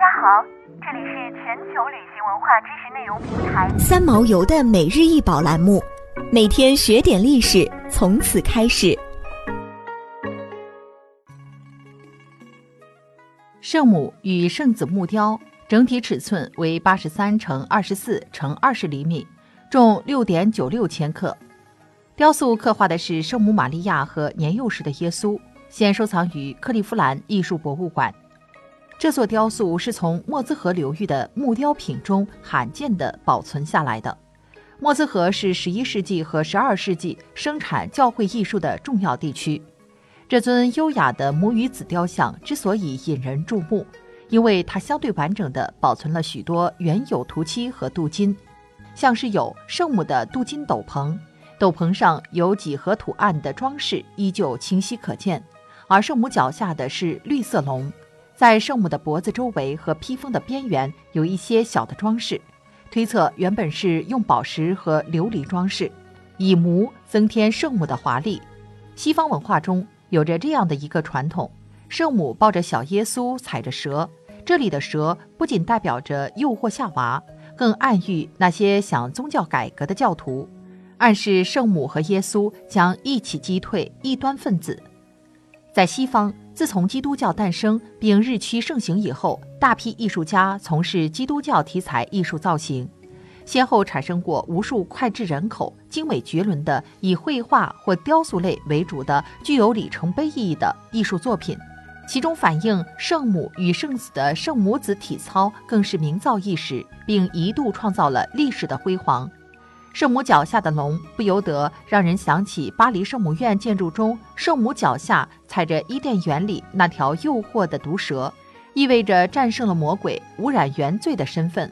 家好，这里是全球旅行文化知识内容平台三毛游的每日一宝栏目，每天学点历史，从此开始。圣母与圣子木雕整体尺寸为八十三乘二十四乘二十厘米，重六点九六千克。雕塑刻画的是圣母玛利亚和年幼时的耶稣，现收藏于克利夫兰艺术博物馆。这座雕塑是从莫兹河流域的木雕品中罕见地保存下来的。莫兹河是十一世纪和十二世纪生产教会艺术的重要地区。这尊优雅的母与子雕像之所以引人注目，因为它相对完整地保存了许多原有涂漆和镀金，像是有圣母的镀金斗篷，斗篷上有几何图案的装饰依旧清晰可见，而圣母脚下的是绿色龙。在圣母的脖子周围和披风的边缘有一些小的装饰，推测原本是用宝石和琉璃装饰，以模增添圣母的华丽。西方文化中有着这样的一个传统：圣母抱着小耶稣，踩着蛇。这里的蛇不仅代表着诱惑夏娃，更暗喻那些想宗教改革的教徒，暗示圣母和耶稣将一起击退异端分子。在西方。自从基督教诞生并日趋盛行以后，大批艺术家从事基督教题材艺术造型，先后产生过无数脍炙人口、精美绝伦的以绘画或雕塑类为主的具有里程碑意义的艺术作品。其中反映圣母与圣子的圣母子体操更是名噪一时，并一度创造了历史的辉煌。圣母脚下的龙不由得让人想起巴黎圣母院建筑中圣母脚下踩着伊甸园里那条诱惑的毒蛇，意味着战胜了魔鬼、污染原罪的身份。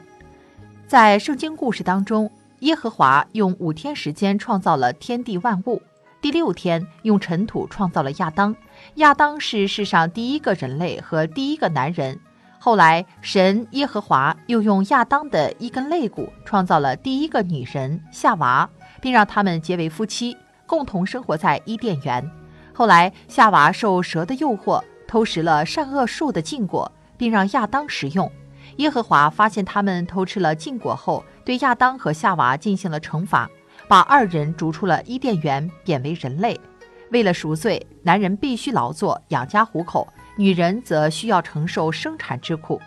在圣经故事当中，耶和华用五天时间创造了天地万物，第六天用尘土创造了亚当。亚当是世上第一个人类和第一个男人。后来，神耶和华又用亚当的一根肋骨创造了第一个女人夏娃，并让他们结为夫妻，共同生活在伊甸园。后来，夏娃受蛇的诱惑，偷食了善恶树的禁果，并让亚当食用。耶和华发现他们偷吃了禁果后，对亚当和夏娃进行了惩罚，把二人逐出了伊甸园，贬为人类。为了赎罪，男人必须劳作养家糊口。女人则需要承受生产之苦，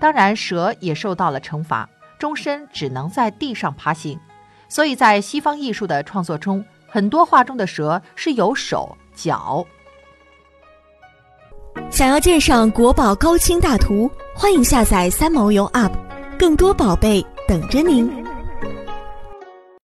当然蛇也受到了惩罚，终身只能在地上爬行。所以在西方艺术的创作中，很多画中的蛇是有手脚。想要鉴赏国宝高清大图，欢迎下载三毛游 App，更多宝贝等着您。